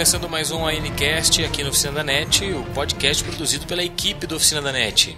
começando mais um ANCast aqui no Oficina da NET, o podcast produzido pela equipe do Oficina da NET.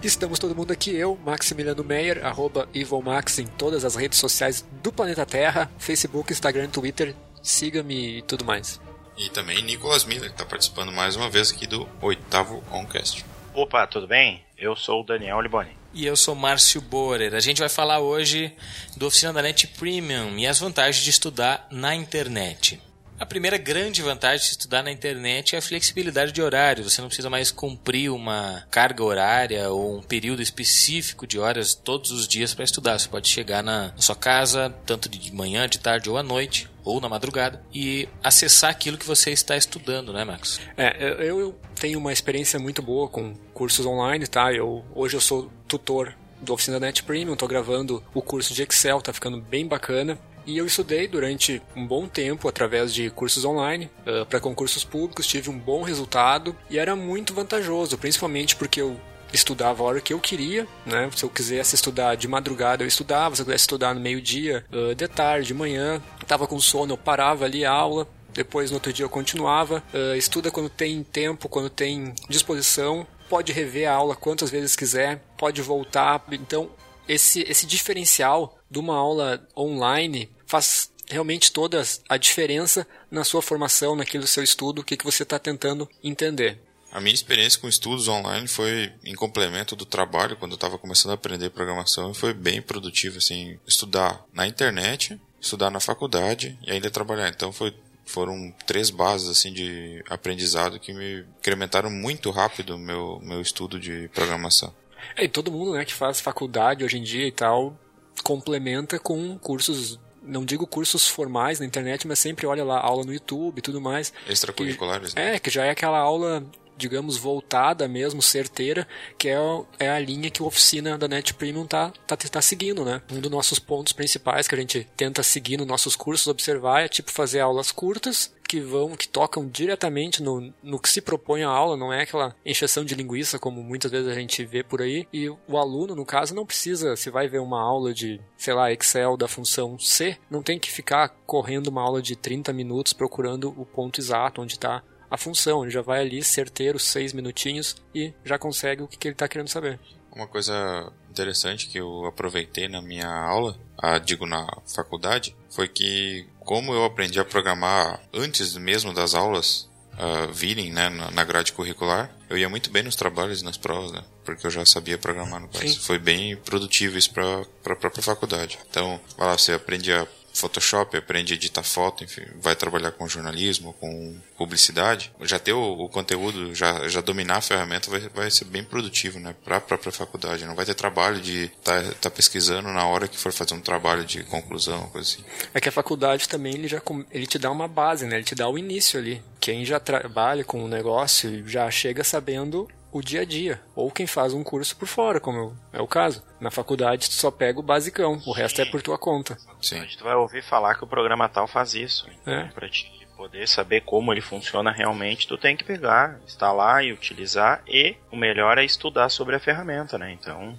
Estamos todo mundo aqui, eu, Maximiliano Meyer, arroba EvilMax em todas as redes sociais do planeta Terra, Facebook, Instagram, Twitter, siga-me e tudo mais. E também Nicolas Miller, que está participando mais uma vez aqui do oitavo Oncast. Opa, tudo bem? Eu sou o Daniel Liboni. E eu sou Márcio Borer. A gente vai falar hoje do Oficina da NET Premium e as vantagens de estudar na internet. A primeira grande vantagem de estudar na internet é a flexibilidade de horário. Você não precisa mais cumprir uma carga horária ou um período específico de horas todos os dias para estudar. Você pode chegar na sua casa, tanto de manhã, de tarde ou à noite, ou na madrugada, e acessar aquilo que você está estudando, né, Marcos? É, eu, eu tenho uma experiência muito boa com cursos online, tá? Eu, hoje eu sou tutor do Oficina Net Premium, estou gravando o curso de Excel, tá ficando bem bacana. E eu estudei durante um bom tempo através de cursos online uh, para concursos públicos, tive um bom resultado e era muito vantajoso, principalmente porque eu estudava a hora que eu queria, né? Se eu quisesse estudar de madrugada, eu estudava, se eu quisesse estudar no meio-dia, uh, de tarde, de manhã, tava com sono, eu parava ali a aula, depois no outro dia eu continuava. Uh, estuda quando tem tempo, quando tem disposição, pode rever a aula quantas vezes quiser, pode voltar. Então, esse, esse diferencial de uma aula online faz realmente toda a diferença na sua formação, naquilo seu estudo, o que, que você está tentando entender. A minha experiência com estudos online foi em complemento do trabalho, quando eu estava começando a aprender programação, foi bem produtivo, assim, estudar na internet, estudar na faculdade e ainda trabalhar. Então foi foram três bases assim de aprendizado que me incrementaram muito rápido meu meu estudo de programação. É, e todo mundo, né, que faz faculdade hoje em dia e tal, complementa com cursos não digo cursos formais na internet, mas sempre olha lá aula no YouTube e tudo mais. Extracurriculares, que, né? É, que já é aquela aula, digamos, voltada mesmo, certeira, que é, é a linha que a oficina da Net Premium tá, tá, tá seguindo, né? Um dos nossos pontos principais que a gente tenta seguir nos nossos cursos, observar, é tipo fazer aulas curtas, que vão, que tocam diretamente no, no que se propõe a aula, não é aquela encheção de linguiça como muitas vezes a gente vê por aí. E o aluno, no caso, não precisa, se vai ver uma aula de, sei lá, Excel da função C, não tem que ficar correndo uma aula de 30 minutos procurando o ponto exato onde está a função. Ele já vai ali certeiro, seis minutinhos e já consegue o que, que ele está querendo saber. Uma coisa interessante que eu aproveitei na minha aula, a, digo na faculdade, foi que como eu aprendi a programar antes mesmo das aulas uh, virem né, na grade curricular, eu ia muito bem nos trabalhos e nas provas, né, porque eu já sabia programar no caso. Foi bem produtivo isso para a própria faculdade. Então, lá, você aprende a Photoshop, aprende a editar foto, enfim, vai trabalhar com jornalismo, com publicidade, já ter o, o conteúdo, já, já dominar a ferramenta vai, vai ser bem produtivo, né, para a própria faculdade. Não vai ter trabalho de estar tá, tá pesquisando na hora que for fazer um trabalho de conclusão, coisa assim. É que a faculdade também ele já ele te dá uma base, né? Ele te dá o início ali. Quem já trabalha com o negócio já chega sabendo o dia a dia. Ou quem faz um curso por fora, como é o caso. Na faculdade tu só pega o basicão, o resto é por tua conta. Sim. A gente vai ouvir falar que o programa tal faz isso. Então, é. Pra ti poder saber como ele funciona realmente, tu tem que pegar, instalar e utilizar e o melhor é estudar sobre a ferramenta, né? Então,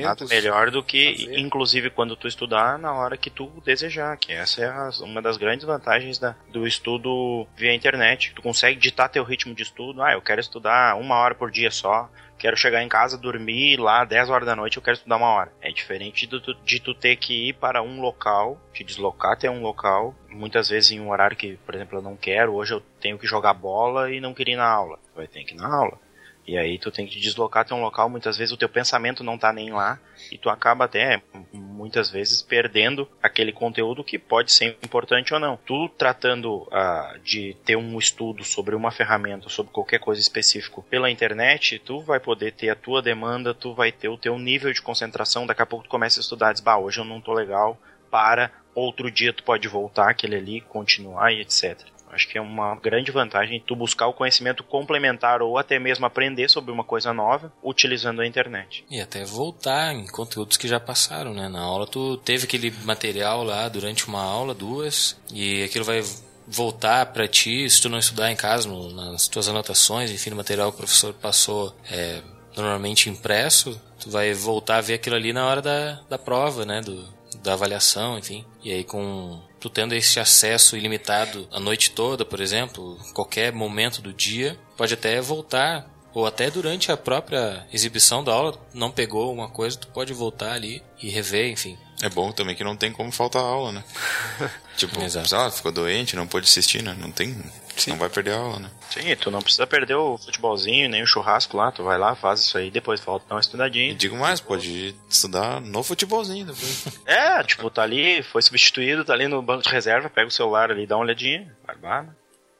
nada melhor do que, fazer. inclusive quando tu estudar na hora que tu desejar, que essa é a, uma das grandes vantagens da, do estudo via internet. Tu consegue ditar teu ritmo de estudo, ah, eu quero estudar uma hora por dia só, quero chegar em casa, dormir lá 10 horas da noite, eu quero estudar uma hora. É diferente de tu, de tu ter que ir para um local, te deslocar até um local, muitas vezes em um horário que, por exemplo, eu não quero, hoje eu tenho que jogar bola e não queria ir na aula. Vai ter que ir na aula. E aí tu tem que deslocar até um local, muitas vezes o teu pensamento não tá nem lá, e tu acaba até, muitas vezes, perdendo aquele conteúdo que pode ser importante ou não. Tu tratando uh, de ter um estudo sobre uma ferramenta, sobre qualquer coisa específico pela internet, tu vai poder ter a tua demanda, tu vai ter o teu nível de concentração, daqui a pouco tu começa a estudar, diz, bah, hoje eu não tô legal, para, outro dia tu pode voltar aquele ali, continuar e etc. Acho que é uma grande vantagem tu buscar o conhecimento complementar ou até mesmo aprender sobre uma coisa nova utilizando a internet. E até voltar em conteúdos que já passaram, né? Na aula tu teve aquele material lá durante uma aula, duas, e aquilo vai voltar para ti se tu não estudar em casa, no, nas tuas anotações, enfim, no material que o professor passou é, normalmente impresso, tu vai voltar a ver aquilo ali na hora da, da prova, né? Do, da avaliação, enfim. E aí com tu tendo esse acesso ilimitado a noite toda, por exemplo, qualquer momento do dia, pode até voltar ou até durante a própria exibição da aula, não pegou uma coisa, tu pode voltar ali e rever, enfim. É bom também que não tem como faltar aula, né? tipo, Exato. sei lá, ficou doente, não pôde assistir, né? Não tem. Sim. Não vai perder a aula, né? Sim, tu não precisa perder o futebolzinho, nem o churrasco lá, tu vai lá, faz isso aí, depois volta, dá uma estudadinha. E digo mais, pode estudar no futebolzinho depois. é, tipo, tá ali, foi substituído, tá ali no banco de reserva, pega o celular ali, dá uma olhadinha, né?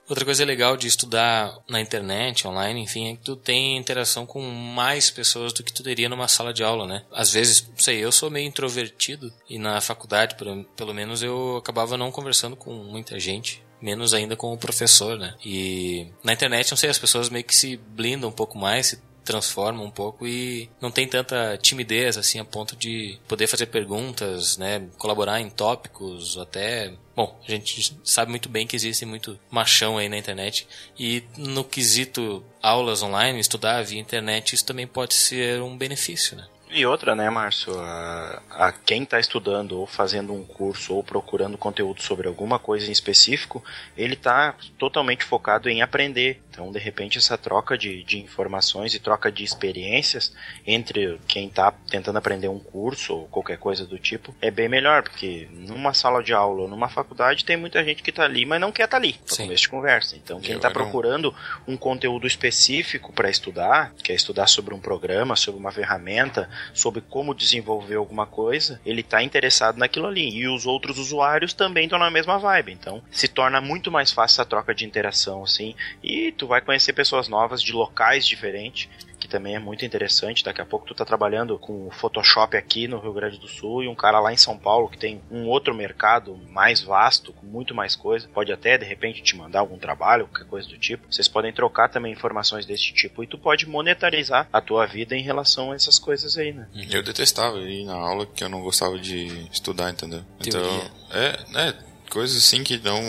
Outra coisa legal de estudar na internet, online, enfim, é que tu tem interação com mais pessoas do que tu teria numa sala de aula, né? Às vezes, sei, eu sou meio introvertido e na faculdade, pelo menos, eu acabava não conversando com muita gente menos ainda com o professor, né? E na internet, não sei, as pessoas meio que se blindam um pouco mais, se transforma um pouco e não tem tanta timidez assim a ponto de poder fazer perguntas, né, colaborar em tópicos, até Bom, a gente sabe muito bem que existe muito machão aí na internet e no quesito aulas online, estudar via internet, isso também pode ser um benefício, né? E outra, né, Márcio? A, a quem está estudando ou fazendo um curso ou procurando conteúdo sobre alguma coisa em específico, ele está totalmente focado em aprender. Então, de repente, essa troca de, de informações e troca de experiências entre quem está tentando aprender um curso ou qualquer coisa do tipo é bem melhor, porque numa sala de aula ou numa faculdade tem muita gente que está ali, mas não quer estar tá ali para começo de conversa. Então, quem está procurando um conteúdo específico para estudar, quer estudar sobre um programa, sobre uma ferramenta, sobre como desenvolver alguma coisa, ele está interessado naquilo ali. E os outros usuários também estão na mesma vibe. Então, se torna muito mais fácil essa troca de interação, assim. E tu vai conhecer pessoas novas de locais diferentes também é muito interessante. Daqui a pouco tu tá trabalhando com o Photoshop aqui no Rio Grande do Sul e um cara lá em São Paulo que tem um outro mercado mais vasto, com muito mais coisa. Pode até de repente te mandar algum trabalho, qualquer coisa do tipo. Vocês podem trocar também informações desse tipo e tu pode monetarizar a tua vida em relação a essas coisas aí, né? Eu detestava ir na aula que eu não gostava de estudar, entendeu? Então, é, é coisas assim que não.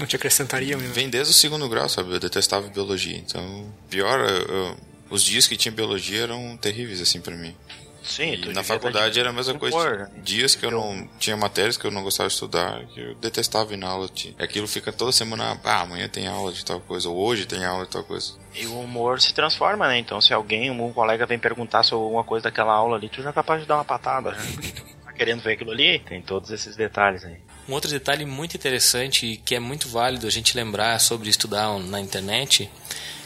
Não te acrescentaria mesmo. Vem desde o segundo grau, sabe? Eu detestava biologia. Então, pior, eu, eu, os dias que tinha biologia eram terríveis, assim, para mim. Sim, e na faculdade era a mesma coisa. Dias que eu não tinha matérias que eu não gostava de estudar, que eu detestava ir na aula. Aquilo fica toda semana, ah, amanhã tem aula de tal coisa, ou hoje tem aula de tal coisa. E o humor se transforma, né? Então, se alguém, um colega vem perguntar sobre alguma coisa daquela aula ali, tu já é capaz de dar uma patada. Já. tá querendo ver aquilo ali? Tem todos esses detalhes aí. Um outro detalhe muito interessante e que é muito válido a gente lembrar sobre estudar na internet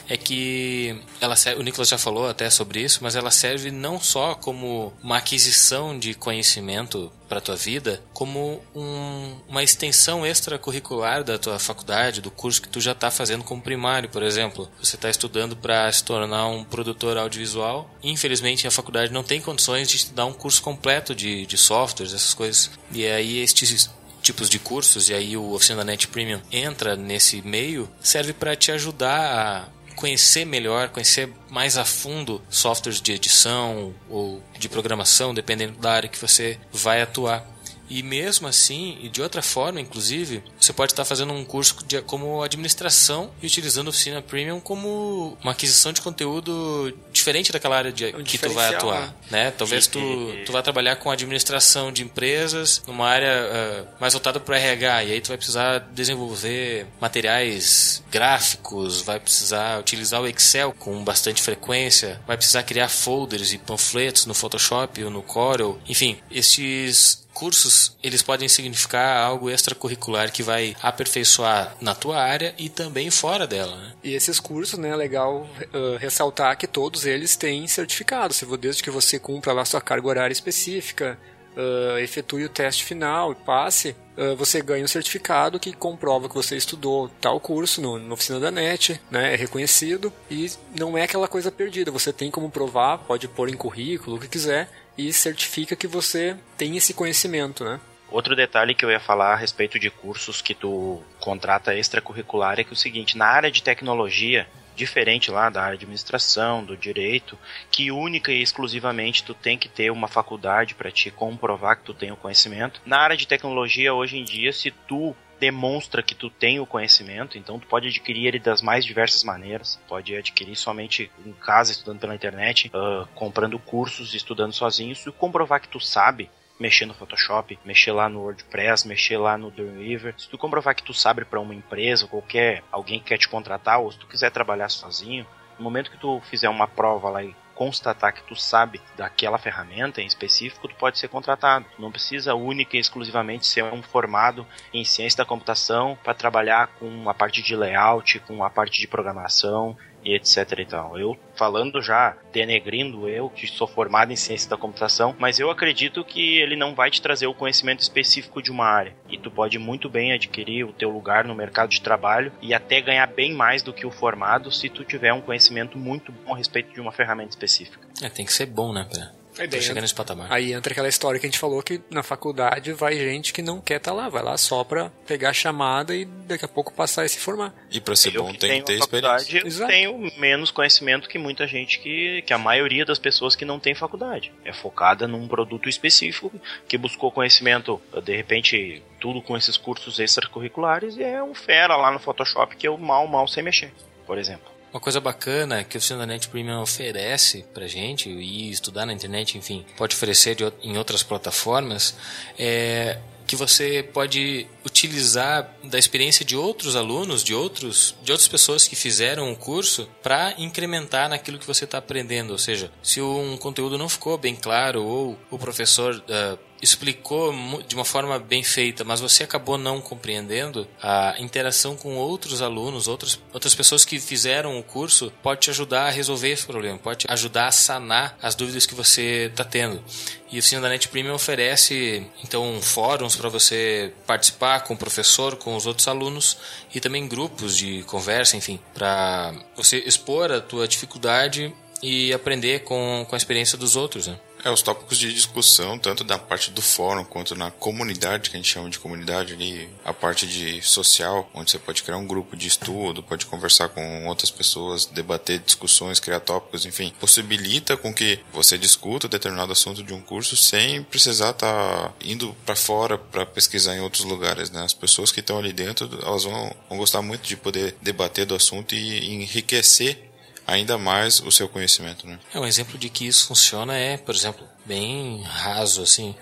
é que ela serve, o Nicolas já falou até sobre isso, mas ela serve não só como uma aquisição de conhecimento para tua vida, como um, uma extensão extracurricular da tua faculdade, do curso que tu já está fazendo como primário, por exemplo. Você está estudando para se tornar um produtor audiovisual. Infelizmente, a faculdade não tem condições de te dar um curso completo de, de softwares, essas coisas. E aí, estes tipos de cursos, e aí o Oficina Net Premium entra nesse meio, serve para te ajudar a conhecer melhor, conhecer mais a fundo softwares de edição ou de programação, dependendo da área que você vai atuar. E mesmo assim, e de outra forma, inclusive, você pode estar fazendo um curso de, como administração e utilizando a Oficina Premium como uma aquisição de conteúdo diferente daquela área de, um que tu vai atuar. Né? né? Talvez tu, tu vá trabalhar com administração de empresas numa área uh, mais voltada para o RH, e aí tu vai precisar desenvolver materiais gráficos, vai precisar utilizar o Excel com bastante frequência, vai precisar criar folders e panfletos no Photoshop ou no Corel. Enfim, esses cursos, eles podem significar algo extracurricular que vai aperfeiçoar na tua área e também fora dela. Né? E esses cursos, né, é legal uh, ressaltar que todos eles têm certificado, desde que você cumpra lá sua carga horária específica, uh, efetue o teste final e passe, uh, você ganha um certificado que comprova que você estudou tal curso no, na oficina da NET, né, é reconhecido e não é aquela coisa perdida, você tem como provar, pode pôr em currículo, o que quiser, e certifica que você tem esse conhecimento, né? Outro detalhe que eu ia falar a respeito de cursos que tu contrata extracurricular é que é o seguinte, na área de tecnologia, diferente lá da administração, do direito, que única e exclusivamente tu tem que ter uma faculdade para te comprovar que tu tem o conhecimento. Na área de tecnologia, hoje em dia, se tu demonstra que tu tem o conhecimento, então tu pode adquirir ele das mais diversas maneiras. Pode adquirir somente em casa, estudando pela internet, uh, comprando cursos, estudando sozinho, e comprovar que tu sabe mexer no Photoshop, mexer lá no WordPress, mexer lá no Dreamweaver. Se tu comprovar que tu sabe para uma empresa, qualquer alguém que quer te contratar, ou se tu quiser trabalhar sozinho, no momento que tu fizer uma prova lá e constatar que tu sabe daquela ferramenta em específico, tu pode ser contratado. Não precisa única e exclusivamente ser um formado em ciência da computação para trabalhar com a parte de layout, com a parte de programação e etc e tal. Eu falando já, denegrindo eu, que sou formado em ciência da computação, mas eu acredito que ele não vai te trazer o conhecimento específico de uma área. E tu pode muito bem adquirir o teu lugar no mercado de trabalho e até ganhar bem mais do que o formado se tu tiver um conhecimento muito bom a respeito de uma ferramenta específica. É, tem que ser bom, né, pra Aí chega nesse patamar. Aí entra aquela história que a gente falou que na faculdade vai gente que não quer estar tá lá, vai lá só pra pegar a chamada e daqui a pouco passar e se formar. E pra ser eu bom tem que ter experiência. Eu tenho menos conhecimento que muita gente que, que a maioria das pessoas que não tem faculdade. É focada num produto específico, que buscou conhecimento, de repente, tudo com esses cursos extracurriculares e é um fera lá no Photoshop que eu mal, mal sei mexer, por exemplo. Uma coisa bacana que o Oficina Premium oferece pra gente, e estudar na internet, enfim, pode oferecer de, em outras plataformas, é que você pode utilizar da experiência de outros alunos, de outros, de outras pessoas que fizeram o curso para incrementar naquilo que você está aprendendo. Ou seja, se um conteúdo não ficou bem claro ou o professor uh, explicou de uma forma bem feita, mas você acabou não compreendendo, a interação com outros alunos, outros, outras pessoas que fizeram o curso, pode te ajudar a resolver esse problema, pode te ajudar a sanar as dúvidas que você está tendo. E o Oficina da Net Premium oferece então fóruns para você participar com o professor, com os outros alunos e também grupos de conversa, enfim, para você expor a tua dificuldade e aprender com, com a experiência dos outros. Né? É, os tópicos de discussão, tanto da parte do fórum quanto na comunidade, que a gente chama de comunidade ali, a parte de social, onde você pode criar um grupo de estudo, pode conversar com outras pessoas, debater discussões, criar tópicos, enfim, possibilita com que você discuta determinado assunto de um curso sem precisar estar tá indo para fora para pesquisar em outros lugares, né? As pessoas que estão ali dentro, elas vão, vão gostar muito de poder debater do assunto e enriquecer ainda mais o seu conhecimento. Né? É um exemplo de que isso funciona é, por exemplo, bem raso assim.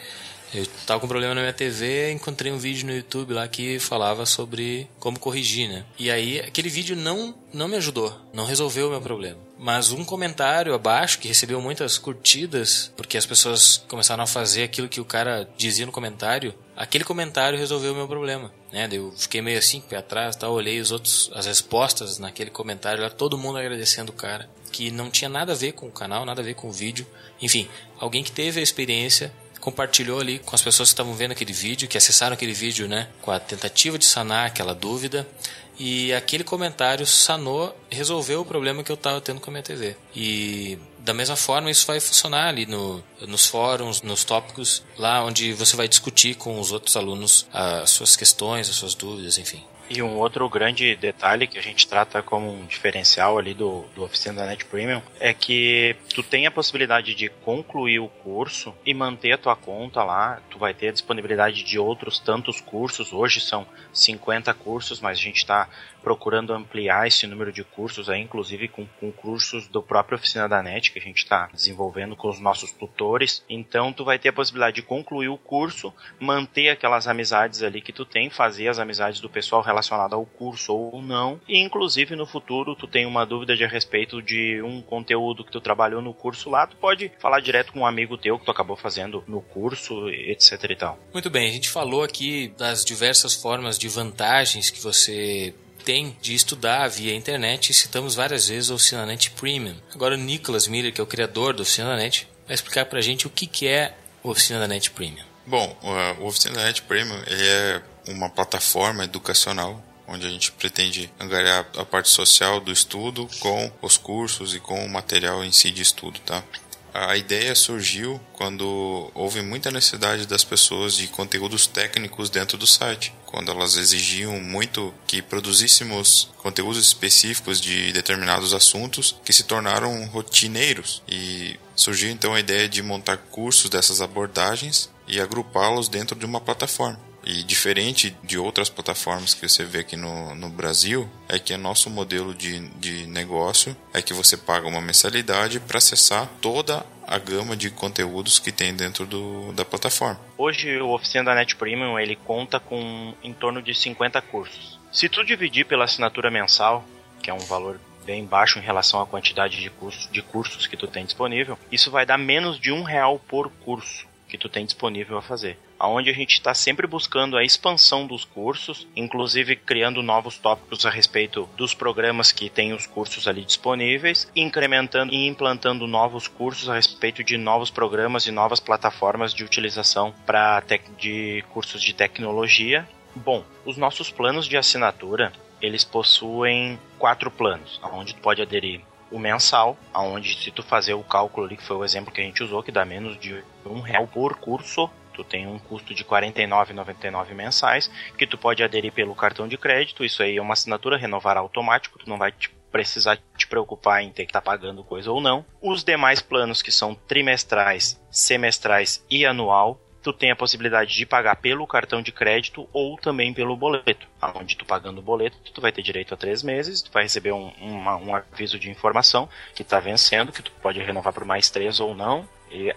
Eu estava com um problema na minha TV, encontrei um vídeo no YouTube lá que falava sobre como corrigir, né? E aí aquele vídeo não não me ajudou, não resolveu o meu problema. Mas um comentário abaixo que recebeu muitas curtidas, porque as pessoas começaram a fazer aquilo que o cara dizia no comentário, aquele comentário resolveu o meu problema, né? Eu fiquei meio assim, pé atrás, tal, olhei os outros as respostas naquele comentário, lá todo mundo agradecendo o cara, que não tinha nada a ver com o canal, nada a ver com o vídeo. Enfim, alguém que teve a experiência compartilhou ali com as pessoas que estavam vendo aquele vídeo, que acessaram aquele vídeo, né, com a tentativa de sanar aquela dúvida. E aquele comentário sanou, resolveu o problema que eu estava tendo com a minha TV. E da mesma forma isso vai funcionar ali no, nos fóruns, nos tópicos, lá onde você vai discutir com os outros alunos as suas questões, as suas dúvidas, enfim. E um outro grande detalhe que a gente trata como um diferencial ali do, do Oficina da Net Premium é que tu tem a possibilidade de concluir o curso e manter a tua conta lá. Tu vai ter a disponibilidade de outros tantos cursos. Hoje são 50 cursos, mas a gente está procurando ampliar esse número de cursos aí, inclusive com, com cursos do próprio Oficina da NET que a gente está desenvolvendo com os nossos tutores. Então tu vai ter a possibilidade de concluir o curso, manter aquelas amizades ali que tu tem, fazer as amizades do pessoal relacionado ao curso ou não, e inclusive no futuro tu tem uma dúvida de a respeito de um conteúdo que tu trabalhou no curso lá, tu pode falar direto com um amigo teu que tu acabou fazendo no curso, etc e tal. Muito bem, a gente falou aqui das diversas formas de vantagens que você tem de estudar via internet e citamos várias vezes o OficinaNet Premium. Agora o Nicholas Miller, que é o criador do OficinaNet, vai explicar pra gente o que, que é o OficinaNet Premium. Bom, o OficinaNet Premium ele é uma plataforma educacional onde a gente pretende angariar a parte social do estudo com os cursos e com o material em si de estudo, tá? A ideia surgiu quando houve muita necessidade das pessoas de conteúdos técnicos dentro do site, quando elas exigiam muito que produzíssemos conteúdos específicos de determinados assuntos que se tornaram rotineiros. E surgiu então a ideia de montar cursos dessas abordagens e agrupá-los dentro de uma plataforma E diferente de outras plataformas que você vê aqui no, no Brasil, é que é nosso modelo de, de negócio é que você paga uma mensalidade para acessar toda a gama de conteúdos que tem dentro do, da plataforma. Hoje o Oficina da Net Premium ele conta com em torno de 50 cursos. Se tu dividir pela assinatura mensal, que é um valor bem baixo em relação à quantidade de cursos, de cursos que tu tem disponível, isso vai dar menos de um real por curso que tu tem disponível a fazer. Aonde a gente está sempre buscando a expansão dos cursos, inclusive criando novos tópicos a respeito dos programas que tem os cursos ali disponíveis, incrementando e implantando novos cursos a respeito de novos programas e novas plataformas de utilização para de cursos de tecnologia. Bom, os nossos planos de assinatura eles possuem quatro planos, onde tu pode aderir o mensal, aonde se tu fazer o cálculo ali, que foi o exemplo que a gente usou, que dá menos de um real por curso, tu tem um custo de R$ 49,99 mensais, que tu pode aderir pelo cartão de crédito, isso aí é uma assinatura, renovar automático, tu não vai te precisar te preocupar em ter que estar tá pagando coisa ou não. Os demais planos que são trimestrais, semestrais e anual, tu tem a possibilidade de pagar pelo cartão de crédito ou também pelo boleto. Onde tu pagando o boleto, tu vai ter direito a três meses, tu vai receber um, uma, um aviso de informação que está vencendo, que tu pode renovar por mais três ou não,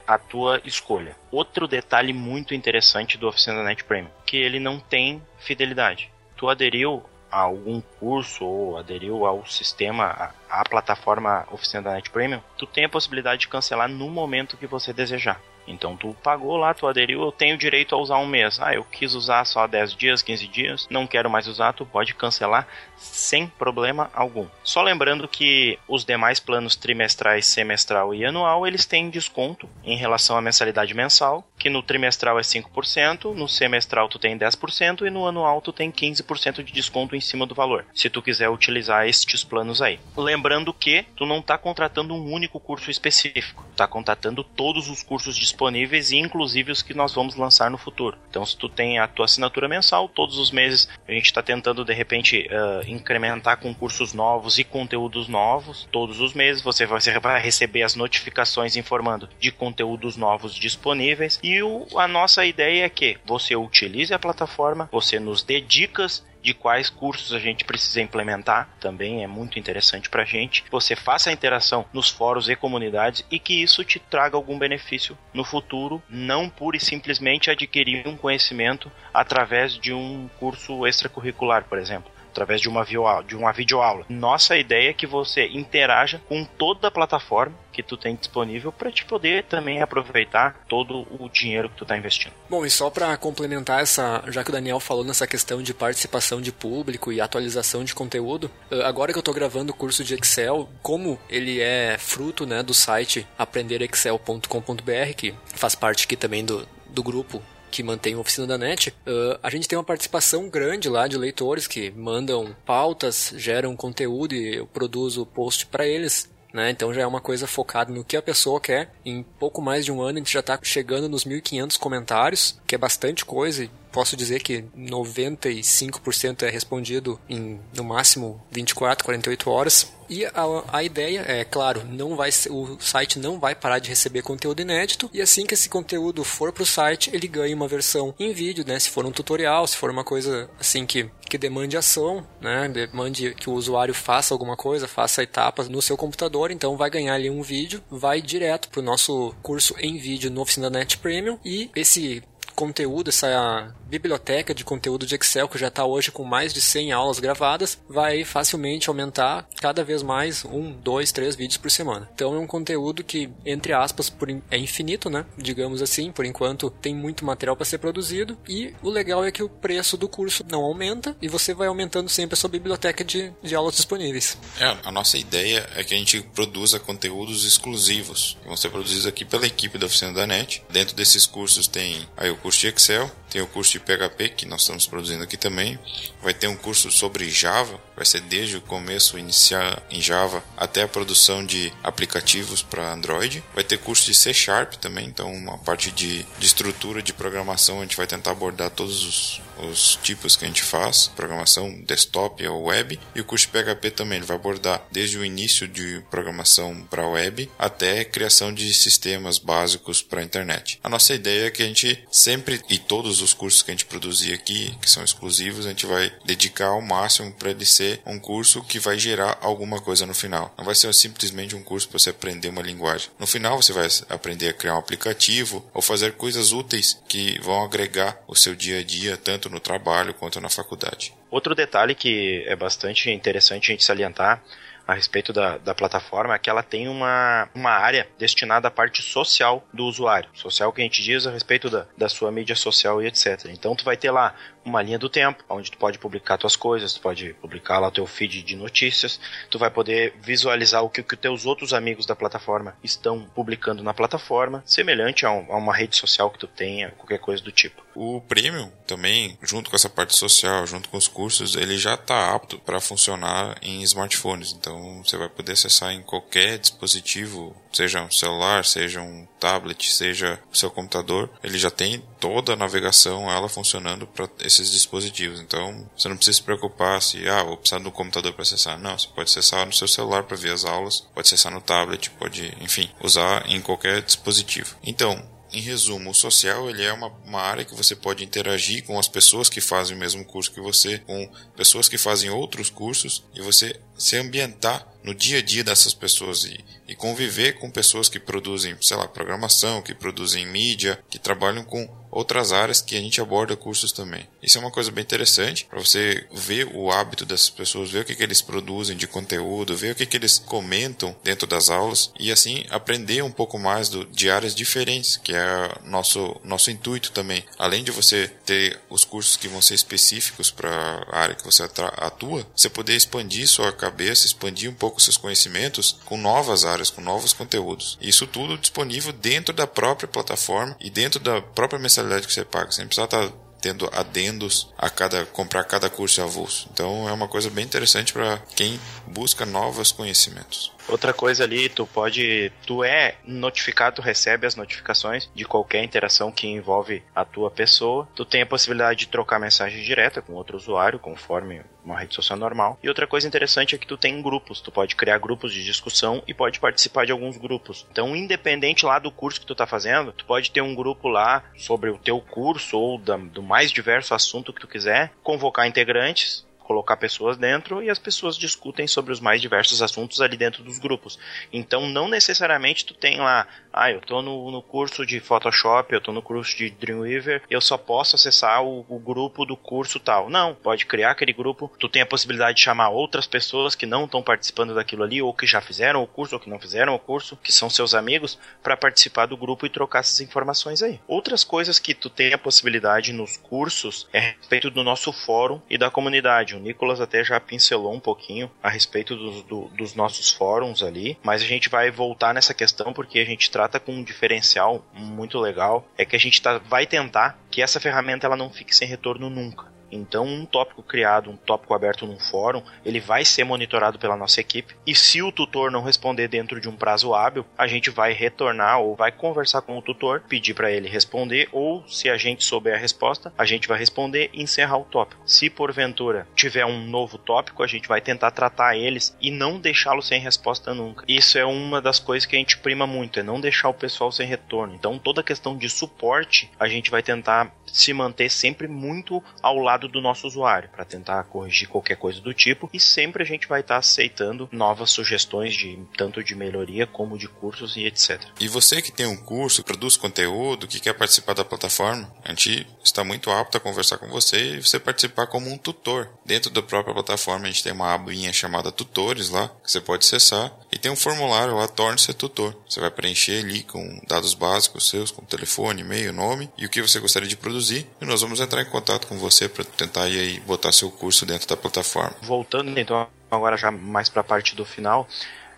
a tua escolha. Outro detalhe muito interessante do Oficina Net Premium, que ele não tem fidelidade. Tu aderiu a algum curso ou aderiu ao sistema, à plataforma Oficina da Net Premium, tu tem a possibilidade de cancelar no momento que você desejar. Então tu pagou lá, tu aderiu, eu tenho direito a usar um mês. Ah, eu quis usar só 10 dias, 15 dias, não quero mais usar, tu pode cancelar sem problema algum. Só lembrando que os demais planos trimestrais, semestral e anual, eles têm desconto em relação à mensalidade mensal, que no trimestral é 5%, no semestral tu tem 10% e no anual tu tem 15% de desconto em cima do valor, se tu quiser utilizar estes planos aí. Lembrando que tu não está contratando um único curso específico, está contratando todos os cursos disponíveis disponíveis e inclusive os que nós vamos lançar no futuro. Então, se tu tem a tua assinatura mensal, todos os meses a gente está tentando de repente uh, incrementar com cursos novos e conteúdos novos. Todos os meses você vai receber as notificações informando de conteúdos novos disponíveis. E o, a nossa ideia é que você utilize a plataforma, você nos dê dicas de quais cursos a gente precisa implementar, também é muito interessante para a gente. Você faça a interação nos fóruns e comunidades e que isso te traga algum benefício no futuro, não pura e simplesmente adquirir um conhecimento através de um curso extracurricular, por exemplo através de uma, de uma videoaula. Nossa ideia é que você interaja com toda a plataforma que tu tem disponível para te poder também aproveitar todo o dinheiro que tu está investindo. Bom, e só para complementar essa, já que o Daniel falou nessa questão de participação de público e atualização de conteúdo, eh, agora que eu estou gravando o curso de Excel, como ele é fruto né, do site aprenderexcel.com.br, que faz parte aqui também do, do grupo que mantém a oficina da NET, uh, a gente tem uma participação grande lá de leitores que mandam pautas, geram conteúdo e eu produzo post para eles. Né? Então já é uma coisa focada no que a pessoa quer. Em pouco mais de um ano a gente já está chegando nos 1.500 comentários, que é bastante coisa. Posso dizer que 95% é respondido em no máximo 24, 48 horas. E a, a ideia é, claro, não vai o site não vai parar de receber conteúdo inédito e assim que esse conteúdo for para o site, ele ganha uma versão em vídeo, né? Se for um tutorial, se for uma coisa assim que que demande ação, né? Demande que o usuário faça alguma coisa, faça etapas no seu computador, então vai ganhar ali um vídeo, vai direto para o nosso curso em vídeo no Oficina Net Premium e esse conteúdo, essa biblioteca de conteúdo de Excel, que já está hoje com mais de 100 aulas gravadas, vai facilmente aumentar cada vez mais um, dois, três vídeos por semana. Então é um conteúdo que, entre aspas, por, é infinito, né? Digamos assim, por enquanto tem muito material para ser produzido e o legal é que o preço do curso não aumenta e você vai aumentando sempre a sua biblioteca de, de aulas disponíveis. É, a nossa ideia é que a gente produza conteúdos exclusivos que vão ser produzidos aqui pela equipe da Oficina da NET. Dentro desses cursos tem aí o curso de Excel, tem o curso de PHP que nós estamos produzindo aqui também. Vai ter um curso sobre Java, vai ser desde o começo iniciar em Java até a produção de aplicativos para Android. Vai ter curso de C Sharp também, então uma parte de, de estrutura de programação a gente vai tentar abordar todos os, os tipos que a gente faz, programação desktop ou web. E o curso PHP também ele vai abordar desde o início de programação para web até criação de sistemas básicos para a internet. A nossa ideia é que a gente sempre e todos os cursos que a gente produzir aqui, que são exclusivos, a gente vai dedicar ao máximo para ele ser um curso que vai gerar alguma coisa no final. Não vai ser simplesmente um curso para você aprender uma linguagem. No final você vai aprender a criar um aplicativo ou fazer coisas úteis que vão agregar o seu dia a dia, tanto no trabalho quanto na faculdade. Outro detalhe que é bastante interessante a gente salientar a respeito da, da plataforma é que ela tem uma, uma área destinada à parte social do usuário. Social que a gente diz a respeito da, da sua mídia social e etc. Então tu vai ter lá uma linha do tempo, onde tu pode publicar tuas coisas, tu pode publicar lá o teu feed de notícias, tu vai poder visualizar o que, que teus outros amigos da plataforma estão publicando na plataforma, semelhante a, um, a uma rede social que tu tenha, qualquer coisa do tipo. O Premium também, junto com essa parte social, junto com os cursos, ele já está apto para funcionar em smartphones. Então você vai poder acessar em qualquer dispositivo seja um celular, seja um tablet, seja o seu computador, ele já tem toda a navegação ela funcionando para esses dispositivos. Então, você não precisa se preocupar se, ah, vou precisar do computador para acessar. Não, você pode acessar no seu celular para ver as aulas, pode acessar no tablet, pode, enfim, usar em qualquer dispositivo. Então, em resumo, o social ele é uma, uma área que você pode interagir com as pessoas que fazem o mesmo curso que você, com pessoas que fazem outros cursos e você se ambientar no dia a dia dessas pessoas e, e conviver com pessoas que produzem, sei lá, programação, que produzem mídia, que trabalham com outras áreas que a gente aborda cursos também. Isso é uma coisa bem interessante para você ver o hábito dessas pessoas, ver o que, que eles produzem de conteúdo, ver o que, que eles comentam dentro das aulas e assim aprender um pouco mais do, de áreas diferentes, que é nosso nosso intuito também. Além de você ter os cursos que vão ser específicos para a área que você atua, você poder expandir sua cabeça, expandir um pouco seus conhecimentos com novas áreas, com novos conteúdos. Isso tudo disponível dentro da própria plataforma e dentro da própria mensalidade mensalidade que você paga. Você não precisa estar tendo adendos a cada comprar cada curso avulso. Então é uma coisa bem interessante para quem busca novos conhecimentos. Outra coisa ali, tu pode. Tu é notificado, tu recebe as notificações de qualquer interação que envolve a tua pessoa. Tu tem a possibilidade de trocar mensagem direta com outro usuário, conforme uma rede social normal. E outra coisa interessante é que tu tem grupos. Tu pode criar grupos de discussão e pode participar de alguns grupos. Então, independente lá do curso que tu tá fazendo, tu pode ter um grupo lá sobre o teu curso ou da, do mais diverso assunto que tu quiser, convocar integrantes colocar pessoas dentro e as pessoas discutem sobre os mais diversos assuntos ali dentro dos grupos. Então não necessariamente tu tem lá, ah, eu tô no, no curso de Photoshop, eu tô no curso de Dreamweaver, eu só posso acessar o, o grupo do curso tal. Não, pode criar aquele grupo, tu tem a possibilidade de chamar outras pessoas que não estão participando daquilo ali, ou que já fizeram o curso, ou que não fizeram o curso, que são seus amigos, para participar do grupo e trocar essas informações aí. Outras coisas que tu tem a possibilidade nos cursos é a respeito do nosso fórum e da comunidade o Nicolas até já pincelou um pouquinho a respeito dos, do, dos nossos fóruns ali, mas a gente vai voltar nessa questão porque a gente trata com um diferencial muito legal, é que a gente tá, vai tentar que essa ferramenta ela não fique sem retorno nunca. Então, um tópico criado, um tópico aberto num fórum, ele vai ser monitorado pela nossa equipe. E se o tutor não responder dentro de um prazo hábil, a gente vai retornar ou vai conversar com o tutor, pedir para ele responder, ou se a gente souber a resposta, a gente vai responder e encerrar o tópico. Se porventura tiver um novo tópico, a gente vai tentar tratar eles e não deixá-lo sem resposta nunca. Isso é uma das coisas que a gente prima muito, é não deixar o pessoal sem retorno. Então, toda a questão de suporte, a gente vai tentar se manter sempre muito ao lado lado do nosso usuário para tentar corrigir qualquer coisa do tipo e sempre a gente vai estar tá aceitando novas sugestões de tanto de melhoria como de cursos e etc. E você que tem um curso, produz conteúdo, que quer participar da plataforma, a gente está muito apto a conversar com você e você participar como um tutor. Dentro da própria plataforma a gente tem uma abinha chamada tutores lá, que você pode acessar e tem um formulário lá, torne-se tutor. Você vai preencher ali com dados básicos seus, como telefone, e-mail, nome e o que você gostaria de produzir e nós vamos entrar em contato com você para tentar aí botar seu curso dentro da plataforma. Voltando então agora já mais para a parte do final,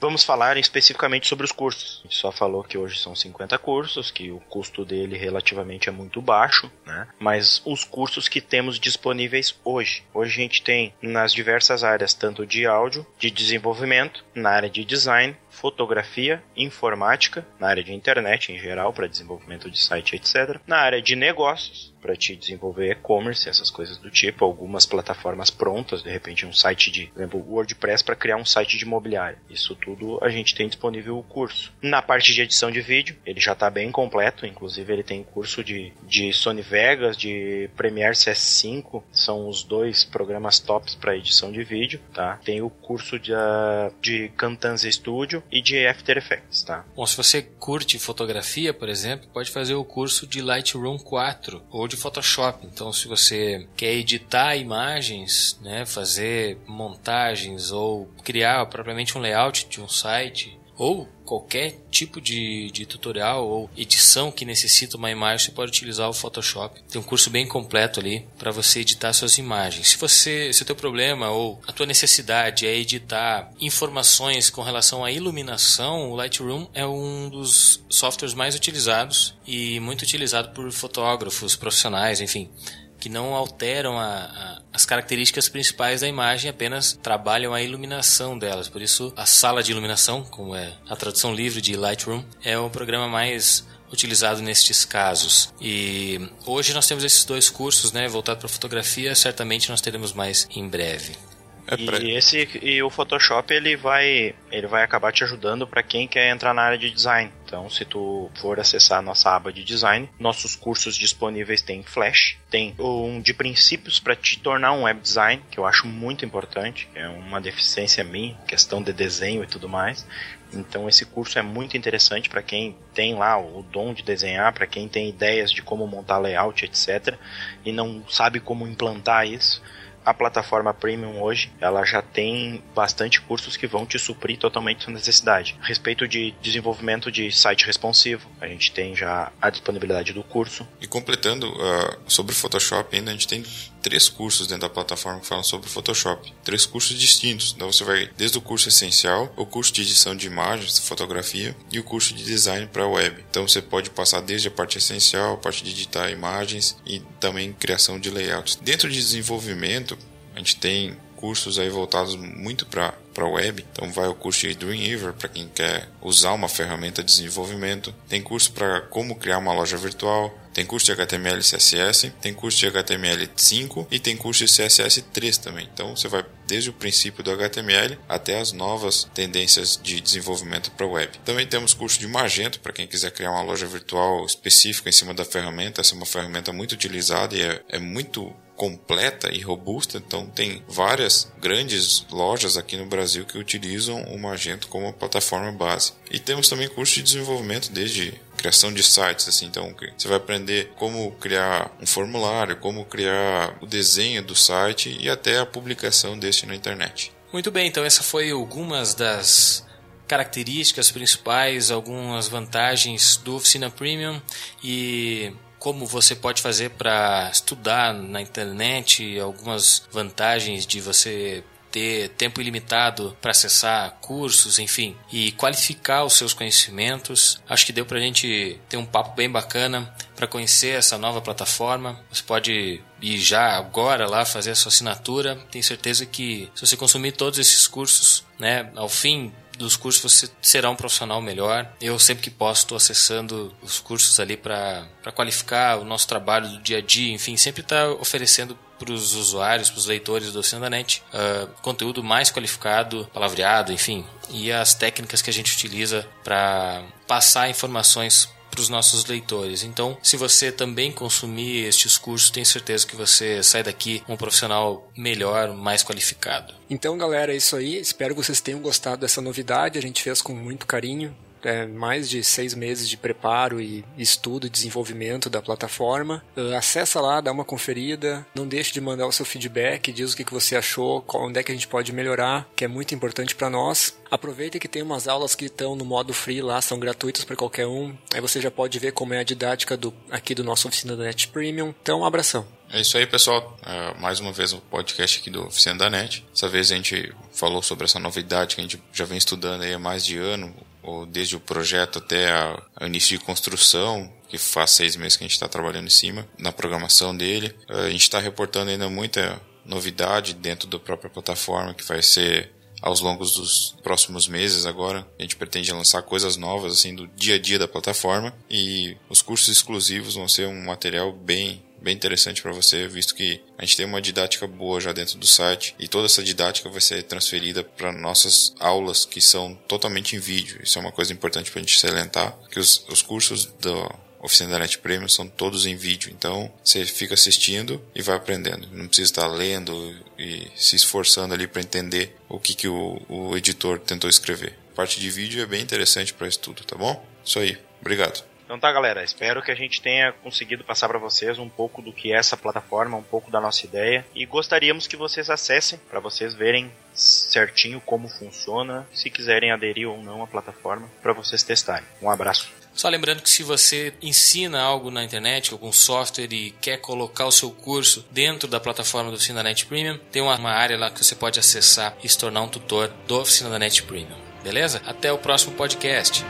Vamos falar especificamente sobre os cursos. A gente só falou que hoje são 50 cursos, que o custo dele relativamente é muito baixo, né? Mas os cursos que temos disponíveis hoje. Hoje a gente tem nas diversas áreas, tanto de áudio, de desenvolvimento, na área de design, fotografia, informática, na área de internet em geral, para desenvolvimento de site, etc. Na área de negócios, para te desenvolver e-commerce, essas coisas do tipo, algumas plataformas prontas, de repente um site de, por exemplo, WordPress para criar um site de imobiliária. Isso tudo a gente tem disponível o curso. Na parte de edição de vídeo, ele já está bem completo, inclusive ele tem curso de, de Sony Vegas, de Premiere CS5, são os dois programas tops para edição de vídeo, tá? Tem o curso de, uh, de Camtasia Studio e de After Effects, tá? Bom, se você curte fotografia, por exemplo, pode fazer o curso de Lightroom 4 ou de Photoshop. Então, se você quer editar imagens, né, fazer montagens ou criar propriamente um layout de um site, ou qualquer tipo de, de tutorial ou edição que necessita uma imagem, você pode utilizar o Photoshop. Tem um curso bem completo ali para você editar suas imagens. Se você, se o teu problema ou a tua necessidade é editar informações com relação à iluminação, o Lightroom é um dos softwares mais utilizados e muito utilizado por fotógrafos profissionais, enfim que não alteram a, a, as características principais da imagem, apenas trabalham a iluminação delas. Por isso, a sala de iluminação, como é a tradução livre de Lightroom, é o programa mais utilizado nestes casos. E hoje nós temos esses dois cursos, né, voltado para fotografia, certamente nós teremos mais em breve. É. E esse e o Photoshop ele vai ele vai acabar te ajudando para quem quer entrar na área de design. Então, se tu for acessar a nossa aba de design, nossos cursos disponíveis tem Flash, tem um de princípios para te tornar um web design, que eu acho muito importante, é uma deficiência minha, questão de desenho e tudo mais. Então esse curso é muito interessante para quem tem lá o dom de desenhar, para quem tem ideias de como montar layout, etc, e não sabe como implantar isso a plataforma Premium hoje, ela já tem bastante cursos que vão te suprir totalmente sua necessidade. A respeito de desenvolvimento de site responsivo, a gente tem já a disponibilidade do curso. E completando uh, sobre Photoshop ainda, a gente tem três cursos dentro da plataforma que falam sobre Photoshop. Três cursos distintos. Então você vai desde o curso essencial, o curso de edição de imagens, fotografia e o curso de design para web. Então você pode passar desde a parte essencial, a parte de editar imagens e também criação de layouts. Dentro de desenvolvimento, a gente tem cursos aí voltados muito para para web. Então vai o curso de Dreamweaver para quem quer usar uma ferramenta de desenvolvimento. Tem curso para como criar uma loja virtual. Tem curso de HTML e CSS, tem curso de HTML5 e tem curso de CSS3 também. Então você vai desde o princípio do HTML até as novas tendências de desenvolvimento para web. Também temos curso de Magento para quem quiser criar uma loja virtual específica em cima da ferramenta. Essa é uma ferramenta muito utilizada e é, é muito completa e robusta. Então tem várias grandes lojas aqui no Brasil que utilizam o Magento como plataforma base. E temos também curso de desenvolvimento desde criação de sites, assim, então você vai aprender como criar um formulário, como criar o desenho do site e até a publicação deste na internet. Muito bem, então essa foi algumas das características principais, algumas vantagens do Oficina Premium e como você pode fazer para estudar na internet, algumas vantagens de você ter tempo ilimitado para acessar cursos, enfim, e qualificar os seus conhecimentos. Acho que deu para a gente ter um papo bem bacana para conhecer essa nova plataforma. Você pode ir já agora lá fazer a sua assinatura. Tenho certeza que se você consumir todos esses cursos, né, ao fim dos cursos você será um profissional melhor. Eu sempre que posso estou acessando os cursos ali para qualificar o nosso trabalho do dia a dia, enfim, sempre está oferecendo para os usuários, para os leitores do Oceano da Net, uh, conteúdo mais qualificado, palavreado, enfim, e as técnicas que a gente utiliza para passar informações para os nossos leitores. Então, se você também consumir estes cursos, tenho certeza que você sai daqui um profissional melhor, mais qualificado. Então, galera, é isso aí. Espero que vocês tenham gostado dessa novidade. A gente fez com muito carinho é, mais de seis meses de preparo e estudo e desenvolvimento da plataforma. Uh, acessa lá, dá uma conferida, não deixe de mandar o seu feedback, diz o que, que você achou, onde é que a gente pode melhorar, que é muito importante para nós. Aproveita que tem umas aulas que estão no modo free lá, são gratuitas para qualquer um. Aí você já pode ver como é a didática do, aqui do nosso oficina da Net Premium. Então, um abração. É isso aí, pessoal. É, mais uma vez o um podcast aqui do Oficina da Net. Dessa vez a gente falou sobre essa novidade que a gente já vem estudando aí há mais de ano, ou desde o projeto até o início de construção, que faz seis meses que a gente está trabalhando em cima, na programação dele. A gente está reportando ainda muita novidade dentro da própria plataforma, que vai ser aos longos dos próximos meses agora. A gente pretende lançar coisas novas assim do dia a dia da plataforma e os cursos exclusivos vão ser um material bem bem interessante para você, visto que a gente tem uma didática boa já dentro do site e toda essa didática vai ser transferida para nossas aulas que são totalmente em vídeo. Isso é uma coisa importante para a gente salientar, que os, os cursos do Oficina da Net Premium são todos em vídeo, então você fica assistindo e vai aprendendo. Não precisa estar lendo e se esforçando ali para entender o que, que o, o editor tentou escrever. A parte de vídeo é bem interessante para estudo, tá bom? Isso aí. Obrigado. Então tá, galera. Espero que a gente tenha conseguido passar para vocês um pouco do que é essa plataforma, um pouco da nossa ideia. E gostaríamos que vocês acessem para vocês verem certinho como funciona, se quiserem aderir ou não à plataforma, para vocês testarem. Um abraço. Só lembrando que se você ensina algo na internet, algum software e quer colocar o seu curso dentro da plataforma do Oficina da Net Premium, tem uma, área lá que você pode acessar e se tornar um tutor do Oficina da Net Premium. Beleza? Até o próximo podcast.